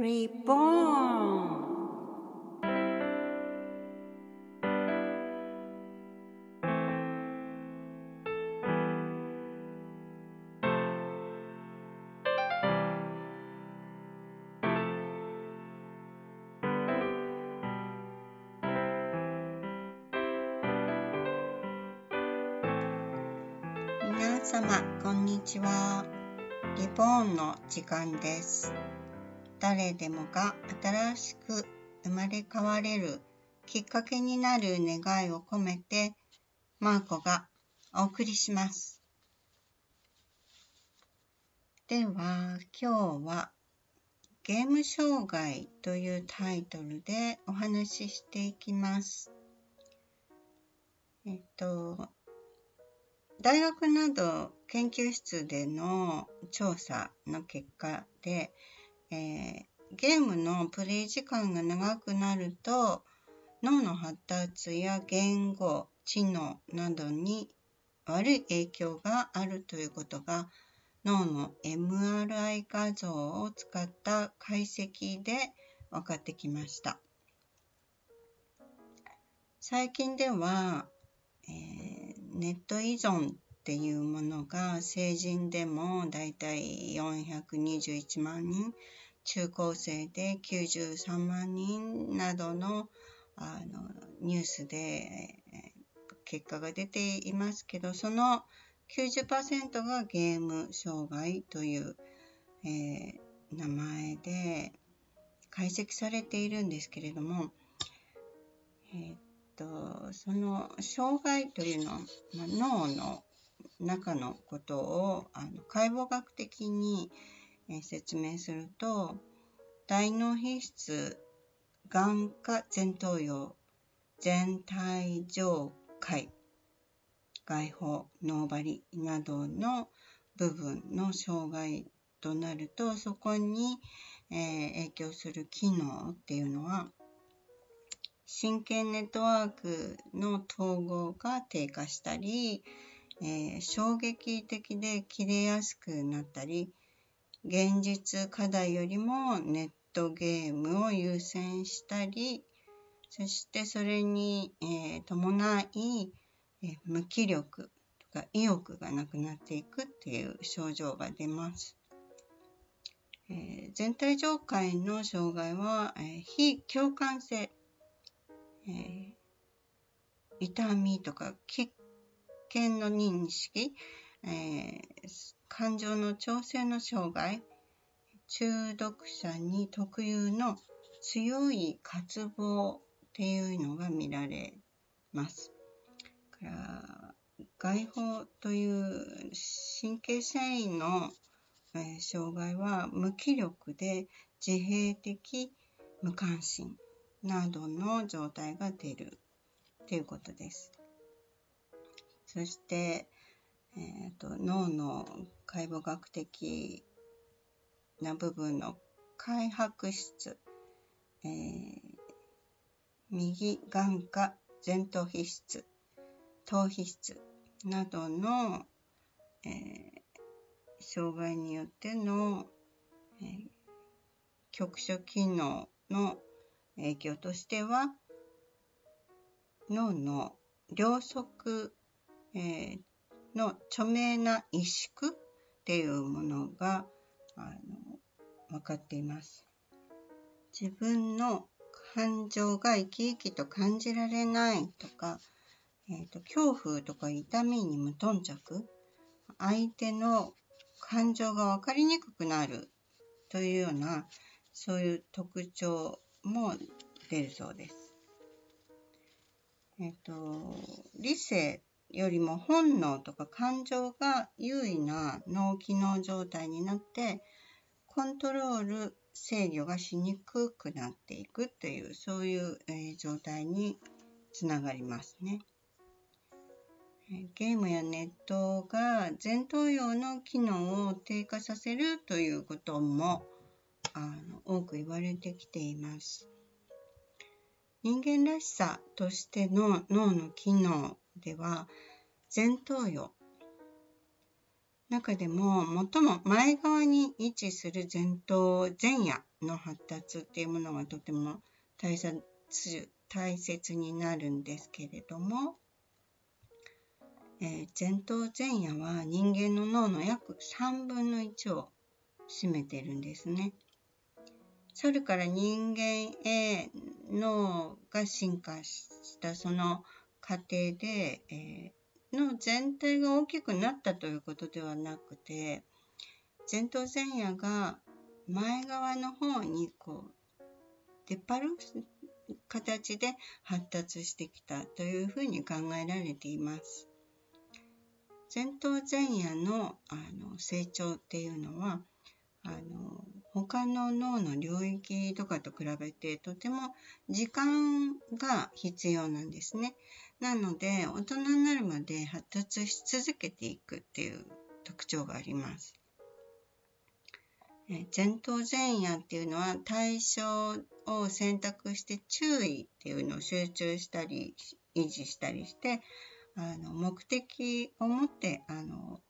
Reborn 皆様こんにちは。リボーンの時間です。誰でもが新しく生まれ変われるきっかけになる願いを込めてマーコがお送りしますでは今日はゲーム障害というタイトルでお話ししていきます。えっと、大学など研究室での調査の結果で、えー、ゲームのプレイ時間が長くなると脳の発達や言語、知能などに悪い影響があるということが脳の MRI 画像を使った解析で分かってきました。最近では、えーネット依存っていうものが成人でもだいたい421万人中高生で93万人などのあのニュースで結果が出ていますけどその90%がゲーム障害という、えー、名前で解析されているんですけれども、えーと、その障害というのは、まあ、脳の中のことをあの解剖学的に、え説明すると大脳皮質眼下前頭葉全体上界外包脳張りなどの部分の障害となるとそこに、えー、影響する機能っていうのは神経ネットワークの統合が低下したり、えー、衝撃的で切れやすくなったり、現実課題よりもネットゲームを優先したり、そしてそれに、えー、伴い、えー、無気力とか意欲がなくなっていくっていう症状が出ます。えー、全体上界の障害は、えー、非共感性えー、痛みとか危険の認識、えー、感情の調整の障害、中毒者に特有の強い渇望っていうのが見られます。から外包という神経繊維の、えー、障害は無気力で自閉的無関心などの状態が出るということです。そして、えーと、脳の解剖学的な部分の開白質、えー、右眼下前頭皮質頭皮質などの、えー、障害によっての、えー、局所機能の影響としては脳の両側、えー、の著名な萎縮っていうものがあの分かっています。自分の感情が生き生きと感じられないとか、えーと、恐怖とか痛みに無頓着相手の感情が分かりにくくなるというようなそういう特徴も出るそうです。えっと、理性よりも本能とか感情が優位な脳機能状態になってコントロール制御がしにくくなっていくというそういう、え、状態につながりますね。ゲームやネットが前頭葉の機能を低下させるということもあの多く言われてきています。人間らしさとしての脳の機能では前頭葉中でも最も前側に位置する前頭前野の発達っていうものがとても大切大切になるんですけれども、えー、前頭前野は人間の脳の約3分の1を占めてるんですね。猿から人間へ脳が進化したその過程で、えー、の全体が大きくなったということではなくて前頭前野が前側の方にこう出っ張る形で発達してきたというふうに考えられています。前頭前野のあの成長っていうのはあの他の脳の領域とかと比べてとても時間が必要なんですね。なので大人になるまで発達し続けていくっていう特徴があります。前頭前野っていうのは対象を選択して注意っていうのを集中したり維持したりしてあの目的を持ってあの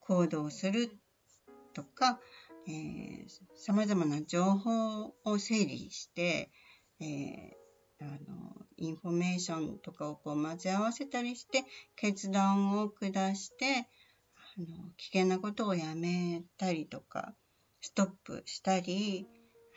行動するとかさまざまな情報を整理して、えー、あのインフォメーションとかをこう混ぜ合わせたりして決断を下してあの危険なことをやめたりとかストップしたり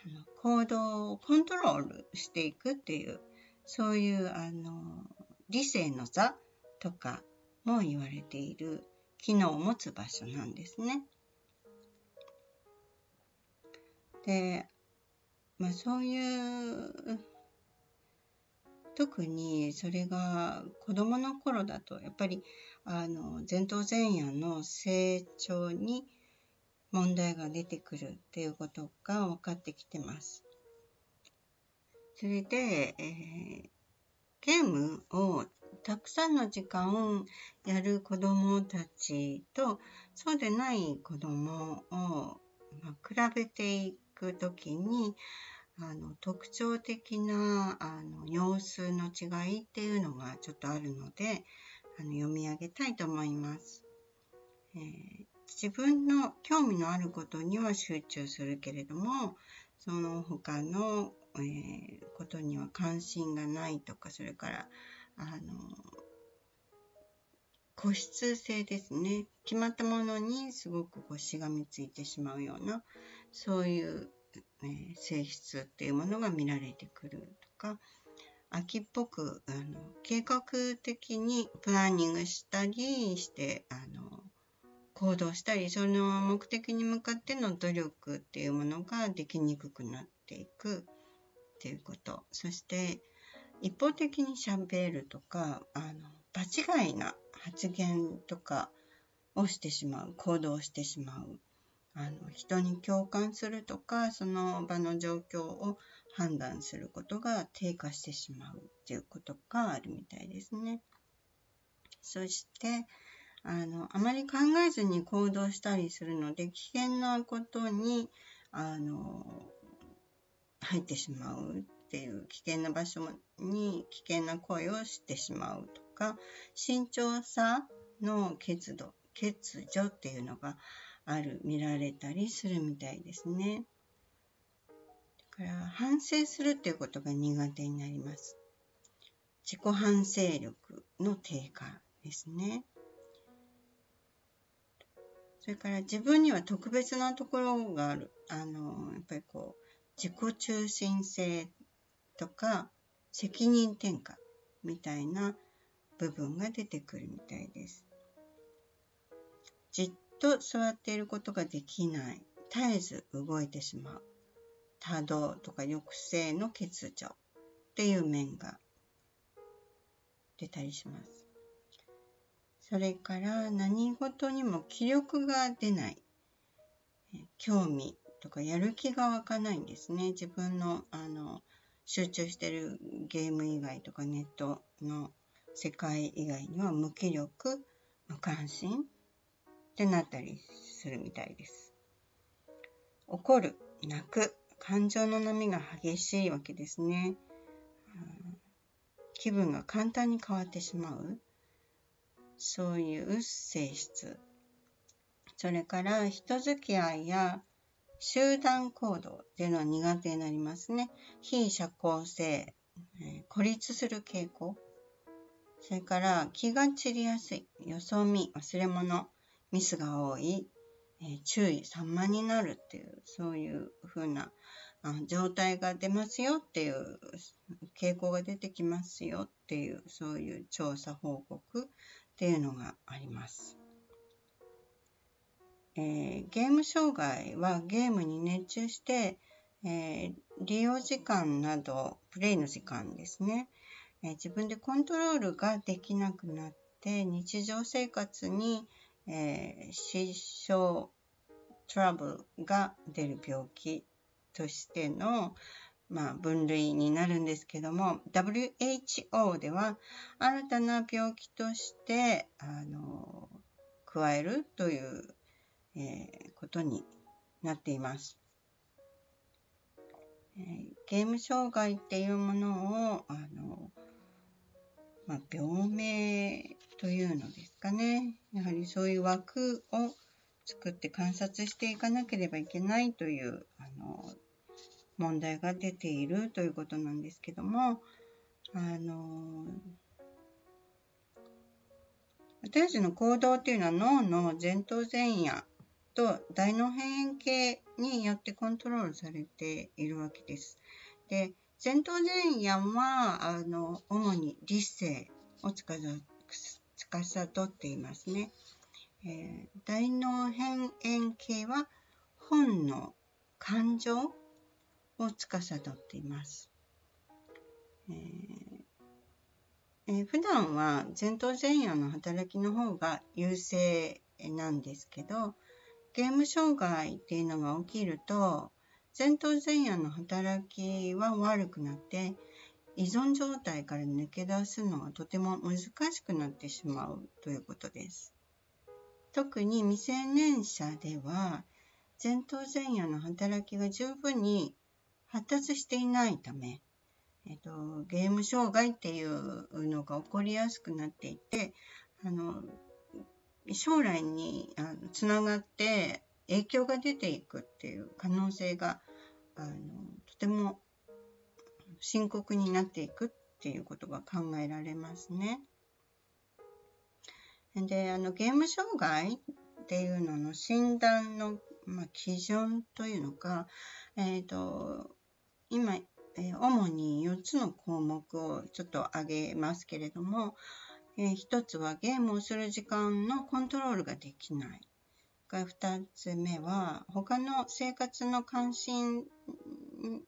あの行動をコントロールしていくっていうそういうあの理性の座とかも言われている機能を持つ場所なんですね。で、まあそういう特にそれが子供の頃だとやっぱりあの前頭前野の成長に問題が出てくるっていうことが分かってきてます。それで、えー、ゲームをたくさんの時間をやる子どもたちとそうでない子どもを、まあ、比べていくときにあの特徴的なあの様子の違いっていうのがちょっとあるのであの読み上げたいと思います、えー、自分の興味のあることには集中するけれどもその他の、えー、ことには関心がないとかそれからあの固執性ですね。決まったものにすごくこうしがみついてしまうようなそういう、ね、性質っていうものが見られてくるとか秋っぽくあの計画的にプランニングしたりしてあの行動したりその目的に向かっての努力っていうものができにくくなっていくっていうこと。そして一方的にしゃべるとかあの場違いな発言とかをしてしまう行動をしてしまうあの人に共感するとかその場の状況を判断することが低下してしまうっていうことがあるみたいですね。そしてあのあまり考えずに行動したりするので危険なことにあの入ってしまうっていう危険な場所に危険な行為をしてしまうとか慎重さの欠如欠如っていうのがある見られたりするみたいですね。だから反省するっていうことが苦手になります。自己反省力の低下ですね。それから自分には特別なところがある。あの、やっぱりこう、自己中心性とか責任転嫁みたいな部分が出てくるみたいです。じっと座っていることができない。絶えず動いてしまう。多動とか抑制の欠如っていう面が出たりします。それから何事にも気力が出ない。興味とかやる気が湧かないんですね。自分のあの集中してるゲーム以外とかネットの世界以外には無気力、無関心ってなったりするみたいです。怒る、泣く、感情の波が激しいわけですね。気分が簡単に変わってしまう。そういう性質。それから人付き合いや集団行動っていうのは苦手になりますね。非社交性、孤立する傾向。それから気が散りやすい、よそ見、忘れ物、ミスが多い、えー、注意、散漫になるっていう、そういうふうな状態が出ますよっていう傾向が出てきますよっていうそういう調査報告っていうのがあります。えー、ゲーム障害はゲームに熱中して、えー、利用時間などプレイの時間ですね、え、自分でコントロールができなくなって日常生活に、え支障トラブルが出る病気としての、まあ、分類になるんですけども WHO では新たな病気としてあの加えるという、えー、ことになっています。えー、ゲーム障害っていうものをあの、まあ、病名というのですかねやはりそういう枠を作って観察していかなければいけないというあの問題が出ているということなんですけども、あの私たちの行動っていうのは脳の前頭前野と大脳辺縁系によってコントロールされているわけです。で前頭前野はあの主に理性をつかさどっていますね。えー、大脳辺縁系は本能感情を司っています。えーえー、普段は前頭前野の働きの方が優勢なんですけどゲーム障害っていうのが起きると前頭前野の働きは悪くなって依存状態から抜け出すのはとても難しくなってしまうということです。特に未成年者では前頭前野の働きが十分に発達していないため、えっと、ゲーム障害っていうのが起こりやすくなっていて、あの、将来にあのつながって影響が出ていくっていう可能性があのとても深刻になっていくっていうことが考えられますね。であのゲーム障害っていうのの診断の、まあ、基準というのか、えーと今、えー、主に4つの項目をちょっと挙げますけれども、えー、1つはゲームをする時間のコントロールができない。が2つ目は他の生活の関心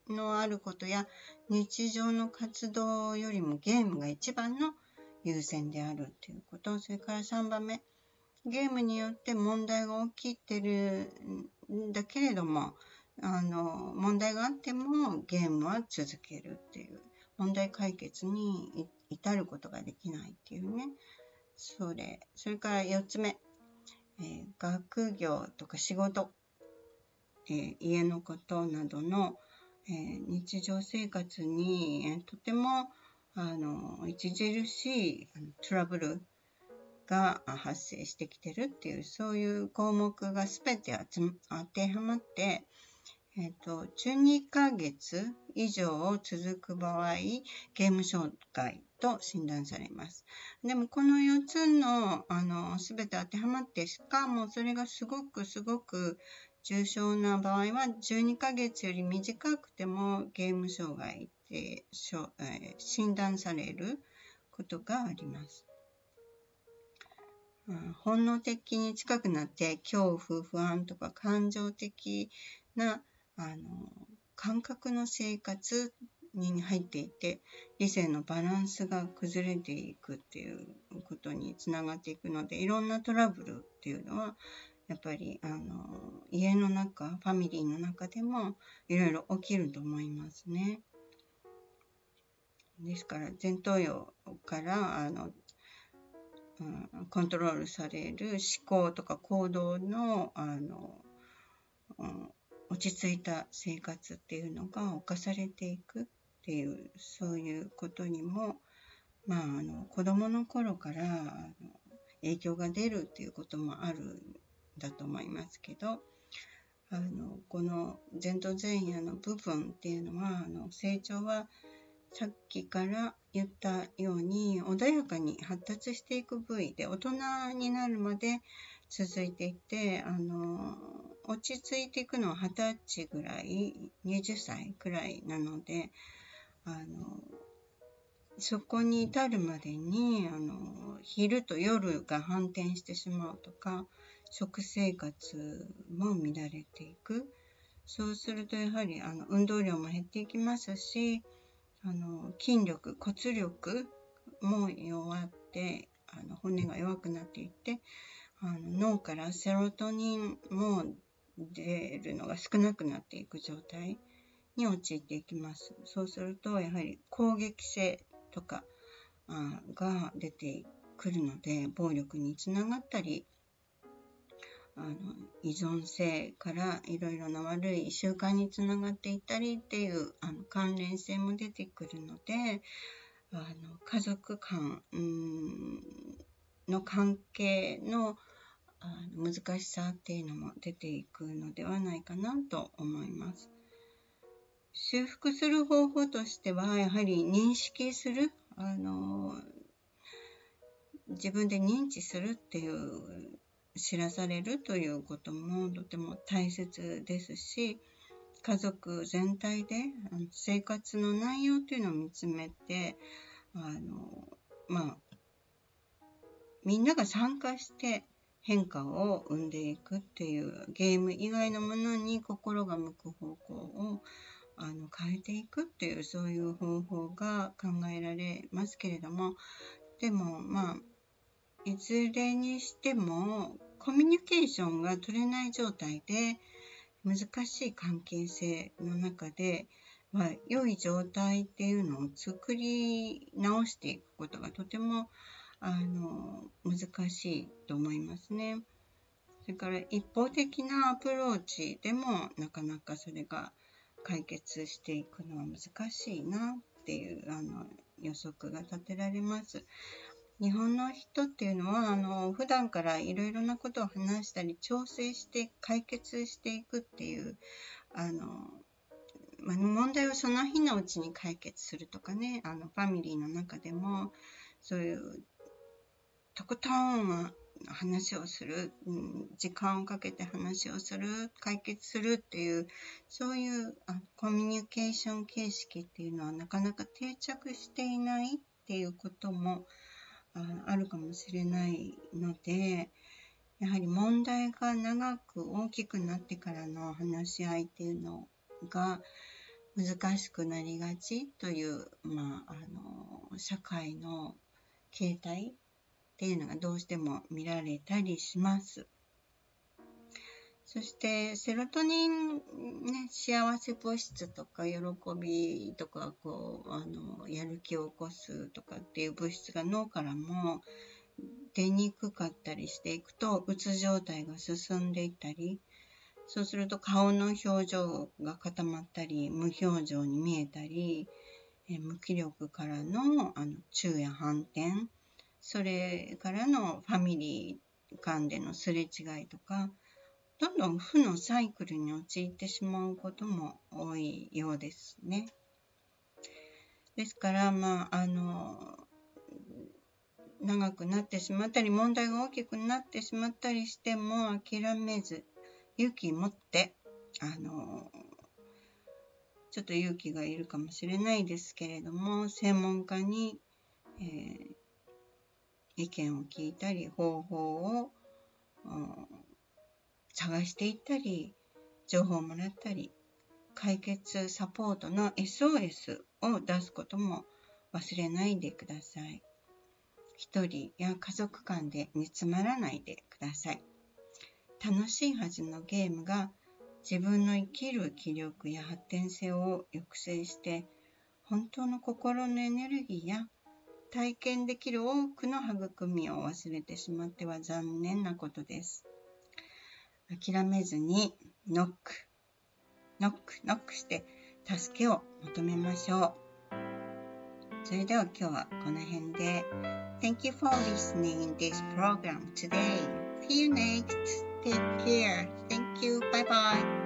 のあることや日常の活動よりもゲームが一番の優先であるということ。それから3番目ゲームによって問題が起きてるんだけれどもあの問題があってもゲームは続けるっていう問題解決に至ることができないっていうね。それそれから4つ目、え、学業とか仕事、え、家のことなどの、え、日常生活に、えとてもあの著しいトラブルが発生してきてるっていうそういう項目が全て当てはまってえ、ー、と、12ヶ月以上続く場合、ゲーム障害と診断されます。でも、この4つの、あの、すべて当てはまって、しかもそれがすごくすごく重症な場合は、12ヶ月より短くてもゲーム障害で、えー、診断されることがあります。本能的に近くなって恐怖不安とか感情的なあの感覚の生活に入っていて理性のバランスが崩れていくっていうことにつながっていくのでいろんなトラブルっていうのはやっぱりあの家の中ファミリーの中でもいろいろ起きると思いますね。ですから前頭葉からあの、うん、コントロールされる思考とか行動のあの、うん落ち着いた生活っていうのが侵されていくっていうそういうことにもまああの子どもの頃からあの影響が出るっていうこともあるんだと思いますけど、あの、この前頭前野の部分っていうのは、あの、成長はさっきから言ったように穏やかに発達していく部位で大人になるまで続いていて、あの、落ち着いていくのは20歳ぐらい、20歳くらいなので、あの、そこに至るまでに、あの、昼と夜が反転してしまうとか、食生活も乱れていく。そうするとやはりあの運動量も減っていきますし、あの筋力、骨力も弱って、あの骨が弱くなっていって、あの脳からセロトニンも出るのが少なくなっていく状態に陥っていきます。そうすると、やはり攻撃性とかが出てくるので、暴力につながったり、あの依存性からいろいろな悪い習慣につながっていったりっていうあの関連性も出てくるのであの家族間の関係のの難しさっていうのも出ていくのではないかなと思います。修復する方法としてはやはり認識するあの自分で認知するっていう知らされるということもとても大切ですし家族全体で生活の内容というのを見つめてあのまあみんなが参加して変化を生んでいくっていうゲーム以外のものに心が向く方向をあの変えていくっていうそういう方法が考えられますけれどもでもまあいずれにしてもコミュニケーションが取れない状態で難しい関係性の中で、まあ、良い状態っていうのを作り直していくことがとてもあの難しいと思いますね。それから一方的なアプローチでもなかなかそれが解決していくのは難しいなっていうあの予測が立てられます。日本の人っていうのはあの普段からいろいろなことを話したり調整して解決していくっていうあの、まあ、問題をその日のうちに解決するとかねあのファミリーの中でもそういうとことん話をする、うん、時間をかけて話をする解決するっていうそういうあコミュニケーション形式っていうのはなかなか定着していないっていうこともああるかもしれないのでやはり問題が長く大きくなってからの話し合いっていうのが難しくなりがちという、まあ、あの社会の形態っていうのがどうしても見られたりします。そしてセロトニン、ね、幸せ物質とか喜びとかこうあのやる気を起こすとかっていう物質が脳からも出にくかったりしていくとうつ状態が進んでいったりそうすると顔の表情が固まったり無表情に見えたりえ無気力からのあの昼夜反転それからのファミリー間でのすれ違いとかどんどん負のサイクルに陥ってしまうことも多いようですね。ですから、まあ、あの、長くなってしまったり、問題が大きくなってしまったりしても諦めず、勇気持って、あの、ちょっと勇気がいるかもしれないですけれども、専門家に、えー、意見を聞いたり、方法を、探していったり、情報をもらったり、解決サポートの SOS を出すことも忘れないでください。一人や家族間で煮詰まらないでください。楽しいはずのゲームが自分の生きる気力や発展性を抑制して本当の心のエネルギーや体験できる多くの育みを忘れてしまっては残念なことです。諦めずにノック、ノック、ノックして助けを求めましょう。それでは今日はこの辺で Thank you for listening this program today. See you next Take care. Thank you. Bye bye.